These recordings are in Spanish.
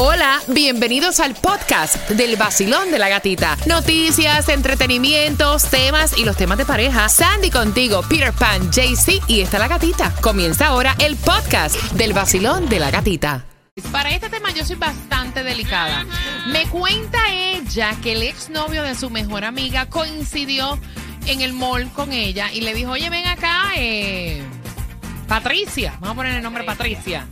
Hola, bienvenidos al podcast del vacilón de la gatita. Noticias, entretenimientos, temas y los temas de pareja. Sandy contigo, Peter Pan, JC y está la gatita. Comienza ahora el podcast del vacilón de la gatita. Para este tema yo soy bastante delicada. Me cuenta ella que el exnovio de su mejor amiga coincidió en el mall con ella y le dijo, oye, ven acá, eh, Patricia. Vamos a poner el nombre Patricia.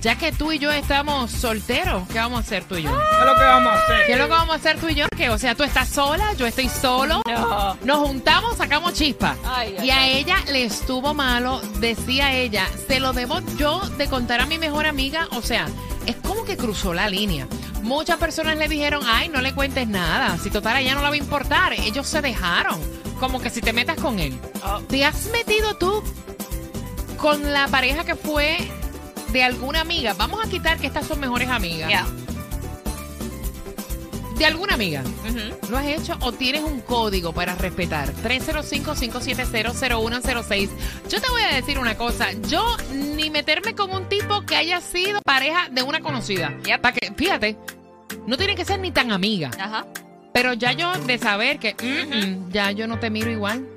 Ya que tú y yo estamos solteros, ¿qué vamos a hacer tú y yo? ¿Qué es lo que vamos a hacer? ¿Qué es lo que vamos a hacer tú y yo? Que, o sea, tú estás sola, yo estoy solo. No. Nos juntamos, sacamos chispa. Ay, ay, y a ella le estuvo malo, decía ella, se lo debo yo de contar a mi mejor amiga. O sea, es como que cruzó la línea. Muchas personas le dijeron, ay, no le cuentes nada. Si total a ella no le va a importar. Ellos se dejaron. Como que si te metas con él. Oh. ¿Te has metido tú con la pareja que fue de alguna amiga? Vamos a quitar que estas son mejores amigas. Ya. De alguna amiga. Ujú. ¿Lo has hecho o tienes un código para respetar? 305-570-0106. Yo te voy a decir una cosa. Yo ni meterme con un tipo que haya sido pareja de una conocida. Yep. Para que, fíjate, no tiene que ser ni tan amiga. Ajá. Pero ya yo de saber que mm, mm, ya yo no te miro igual.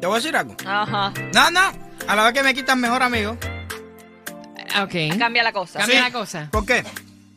Te voy a decir algo. Ajá. No, no. A la vez que me quitan mejor amigo. Ok. Cambia la cosa. Cambia Sí. la cosa. ¿Por qué?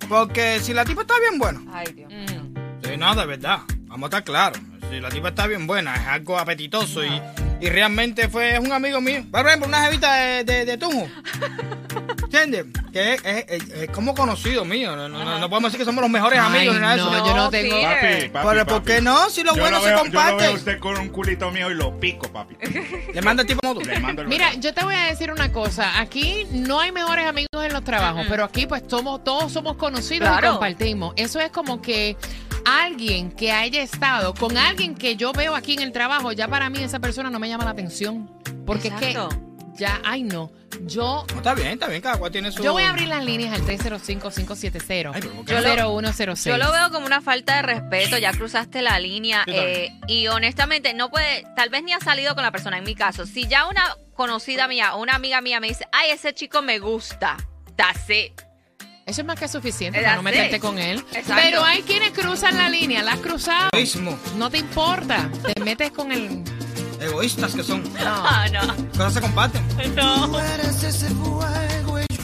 Porque si la tipa está bien buena. Ay, Dios. Mm. Sí, no, de verdad. Vamos a estar claros. Si la tipa está bien buena, es algo apetitoso y, y realmente fue es un amigo mío. Por ejemplo, una jevita de, de, de Tunjo. ¿Entiendes? Que es, es- es- es como conocido mío. No, no, no, no podemos decir que somos los mejores Ay, amigos ni nada de no, eso. yo no tengo- Peter. Papi, papi, Pero ¿por qué no? Si lo Yo bueno lo se veo- Yo lo veo a comparte. usted con un culito mío y lo pico, papi. Le manda el tipo como tú. Le mando el Mira, yo te voy a decir una cosa. Aquí no hay mejores amigos en los trabajos, pero aquí pues somos, todos somos conocidos y compartimos. Eso es como que alguien que haya estado con alguien que yo veo aquí en el trabajo, ya para mí esa persona no me llama la atención. Porque Exacto. es que ya, ay no, yo... No, está bien, está bien. Cada cual tiene su... Yo voy a abrir las líneas al 305-570. Ay, pero ¿por qué Yo lo- 0106. Yo lo veo como una falta de respeto, ya cruzaste la línea eh, y honestamente no puede, tal vez ni ha salido con la persona en mi caso. Si ya una conocida mía o una amiga mía me dice, ay, ese chico me gusta, it. Eso es más que suficiente para no meterte con él. Exacto. Pero hay quienes cruzan la línea, la has cruzado. Egoísmo. No te importa. Te metes con el... Egoístas que son. No. Ah, no. Cosas se comparten. No.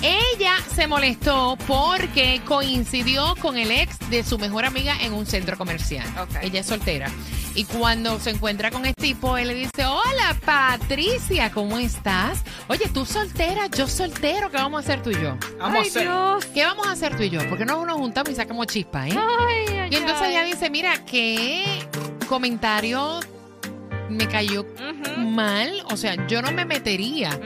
Ella se molestó porque coincidió con el ex de su mejor amiga en un centro comercial. Ok. Ella es soltera. Y cuando se encuentra con este tipo, él le dice, hola Patricia, ¿cómo estás? Oye, tú soltera, yo soltero, ¿qué vamos a hacer tú y yo? Vamos Ay, a hacer. Dios. ¿Qué vamos a hacer tú y yo? Porque no nos juntamos y sacamos chispa, ¿eh? Ay, ay, Y entonces ay. ella dice, mira, ¿qué comentario me cayó mal? O sea, yo no me metería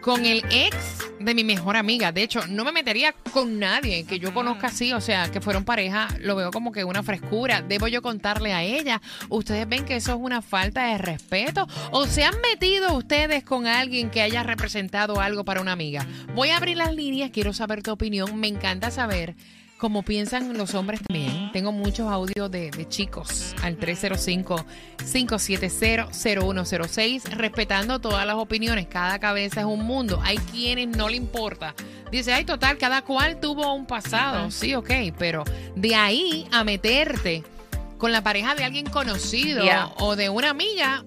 con el ex de mi mejor amiga. De hecho, no me metería con nadie que yo conozca así, o sea, que fueron pareja, lo veo como que una frescura. Debo yo contarle a ella. ¿Ustedes ven que eso es una falta de respeto? ¿O se han metido ustedes con alguien que haya representado algo para una amiga? Voy a abrir las líneas, quiero saber tu opinión. Me encanta saber cómo piensan los hombres también. Tengo muchos audios de, de chicos al 305-570-0106, respetando todas las opiniones. Cada cabeza es un mundo. Hay quienes no le importa. Dice, ay, total, cada cual tuvo un pasado. Sí, ok, pero de ahí a meterte con la pareja de alguien conocido o de una amiga,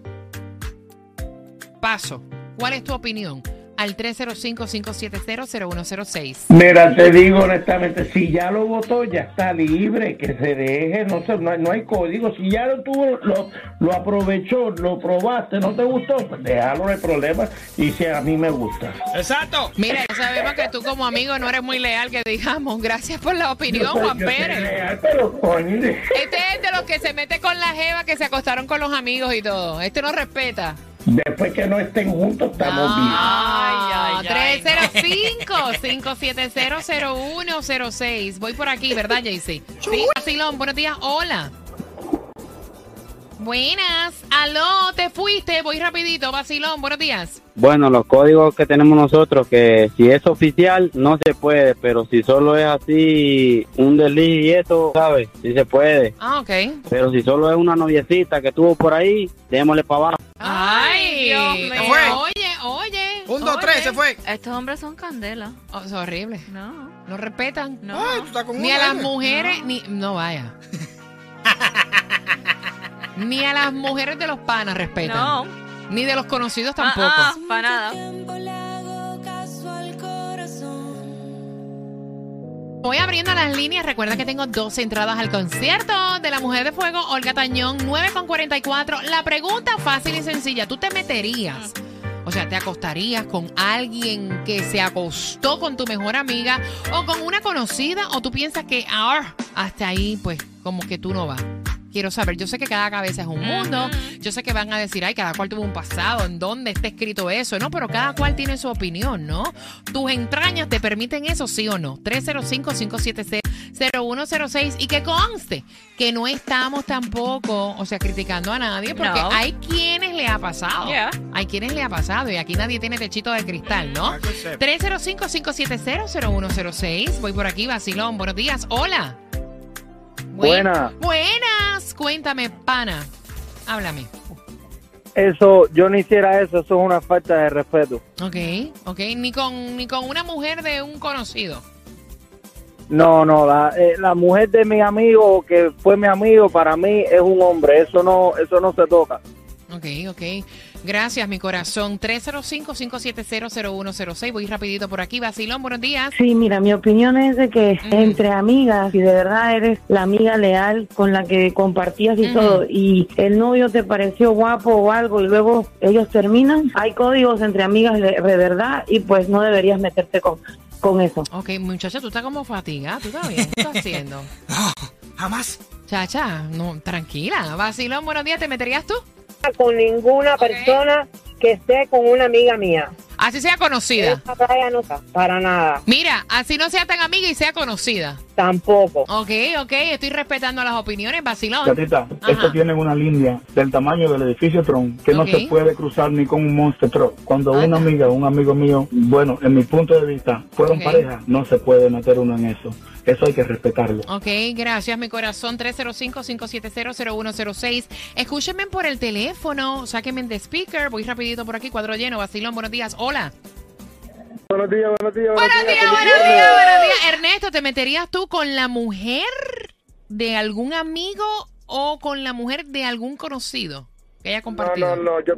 paso. ¿Cuál es tu opinión? Al 305-570-0106. Mira, te digo honestamente, si ya lo votó, ya está libre, que se deje, no sé, no, hay- no hay código. Si ya lo tuvo, lo, lo aprovechó, lo probaste, no te gustó, pues déjalo, hay problema. Y si a mí me gusta. Exacto. Mira, ya sabemos que tú como amigo no eres muy leal, que digamos. Gracias por la opinión, soy- Juan yo soy Pérez. leal, pero coño, Este es de los que se mete con la jeva que se acostaron con los amigos y todo. Este no respeta. Después que no estén juntos, estamos bien. Ah, Ay, ay, ay. 305-570-0106. Voy por aquí, ¿verdad, Jaycee? Sí, Vacilón, buenos días. Hola. Buenas. Aló, te fuiste. Voy rapidito. Vacilón, buenos días. Bueno, los códigos que tenemos nosotros, que si es oficial no se puede, pero si solo es así un desliz y eso, ¿sabes? Sí se puede. Ah, ok. Pero si solo es una noviecita que estuvo por ahí, démosle para abajo. Ay, Dios mío. fue? Oye, oye. Un, dos, oye. tres, se fue. Estos hombres son candela. Oh, es horrible. No. No respetan. No. Ay, tú estás con Ni una, a las mujeres, ni. No vaya. ni a las mujeres de los panas respetan. No. Ni de los conocidos Ah, tampoco. ah, para nada. Voy abriendo las líneas. Recuerda que tengo dos entradas al concierto de la Mujer de Fuego, Olga Tañón, 9 con 44. La pregunta fácil y sencilla: ¿tú te meterías? O sea, ¿te acostarías con alguien que se acostó con tu mejor amiga o con una conocida? ¿O tú piensas que ah, hasta ahí, pues, como que tú no vas? Quiero saber, yo sé que cada cabeza es un mundo, yo sé que van a decir, ay, cada cual tuvo un pasado, ¿en dónde está escrito eso? No, pero cada cual tiene su opinión, ¿no? ¿Tus entrañas te permiten eso, sí o no? 305-576-0106 y que conste que no estamos tampoco, o sea, criticando a nadie, porque No. hay quienes le ha pasado. Yeah. Hay quienes le ha pasado y aquí nadie tiene techito de cristal, ¿no? Para que sepa. 305-570-0106. Voy por aquí, Basilón. Buenos días. Hola. Buen- Buena. Cuéntame, pana. Háblame. Eso, yo no hiciera eso, eso es una falta de respeto. Ok, ok. Ni con, ni con una mujer de un conocido. No, no, la, eh, la mujer de mi amigo, que fue mi amigo, para mí es un hombre, eso no, eso no se toca. Ok, ok. Gracias, mi corazón. 305-570-0106. Voy rapidito por aquí. Basilón, buenos días. Sí, mira, mi opinión es de que Ujú. entre amigas, si de verdad eres la amiga leal con la que compartías y todo, y el novio te pareció guapo o algo, y luego ellos terminan, hay códigos entre amigas de, de verdad y pues no deberías meterte con, con eso. Ok, muchacha, tú estás como fatigada. ¿Tú estás bien? ¿Qué estás haciendo? No, jamás. Chacha, no, tranquila. Basilón, buenos días. ¿Te meterías tú? Con ninguna persona que esté con una amiga mía. Así sea conocida. No está para nada, Mira, así no sea tan amiga y sea conocida. Tampoco. Ok, ok, estoy respetando las opiniones, vacilón. Gatita, Ajá. esto tiene una línea del tamaño del edificio Tron que Ok. no se puede cruzar ni con un Monster Truck. Cuando Anda. una amiga o un amigo mío, bueno, en mi punto de vista, fueron Ok. pareja, no se puede meter uno en eso. Eso hay que respetarlo. Ok, gracias, mi corazón. 305-570-0106. Escúchenme por el teléfono, sáquenme de speaker. Voy rapidito por aquí, cuadro lleno. Vacilón, buenos días. Hola. Buenos días, buenos días. Buenos días, buenos días, buenos días. Ernesto, ¿te meterías tú con la mujer de algún amigo o con la mujer de algún conocido que haya compartido? no, yo,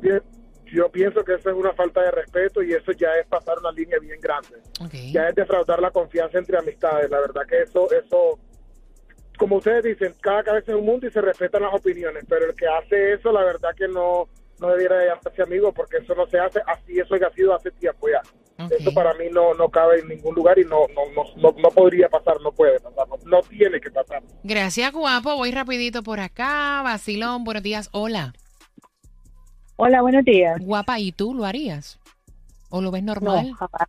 yo pienso que eso es una falta de respeto y eso ya es pasar una línea bien grande. Ok. es defraudar la confianza entre amistades. La verdad que eso, eso, como ustedes dicen, cada cabeza es un mundo y se respetan las opiniones, pero el que hace eso, la verdad que no, no debiera de llamarse amigo porque eso no se hace así, eso ha sido hace tiempo ya. Ok. Eso para mí no, no cabe en ningún lugar y no, no, no, no, no podría pasar, no puede pasar, no, no tiene que pasar. Gracias, guapo. Voy rapidito por acá. Vacilón, buenos días. Hola. Hola, buenos días. Guapa, ¿y tú lo harías? ¿O lo ves No, normal? jamás.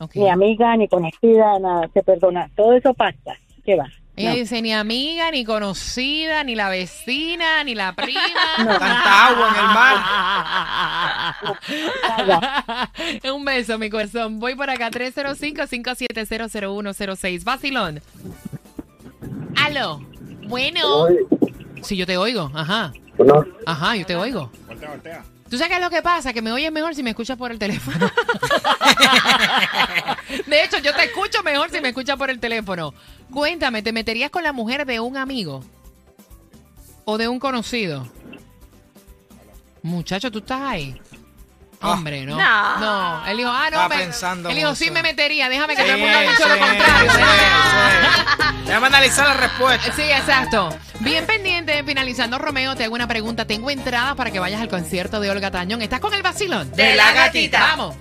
Ok. Ni amiga, ni conocida, nada, se perdona. Todo eso pasa. ¿Qué va? Ella No. dice ni amiga, ni conocida, ni la vecina, ni la prima. Tanta agua en el mar. Un beso, mi corazón. Voy por acá, 305-570-0106. Vacilón. Aló. Bueno. Sí, yo te oigo. Ajá. Ajá, yo te oigo. Voltea, voltea. ¿Tú sabes qué es lo que pasa? Que me oyes mejor si me escuchas por el teléfono. de hecho, yo te escucho mejor si me escuchas por el teléfono. Cuéntame, ¿te meterías con la mujer de un amigo? ¿O de un conocido? Muchacho, ¿tú estás ahí? Ah. Hombre, no. No. No. Él dijo, ah, no. Estaba me- pensando él dijo, mucho. sí me metería. Déjame que Sí, todo el mundo ha dicho sí, lo contrario. sí, sí. Déjame analizar la respuesta. Sí, exacto. Bien pendiente, finalizando Romeo, te hago una pregunta. Tengo entradas para que vayas al concierto de Olga Tañón. ¿Estás con el vacilón? De la gatita. Vamos.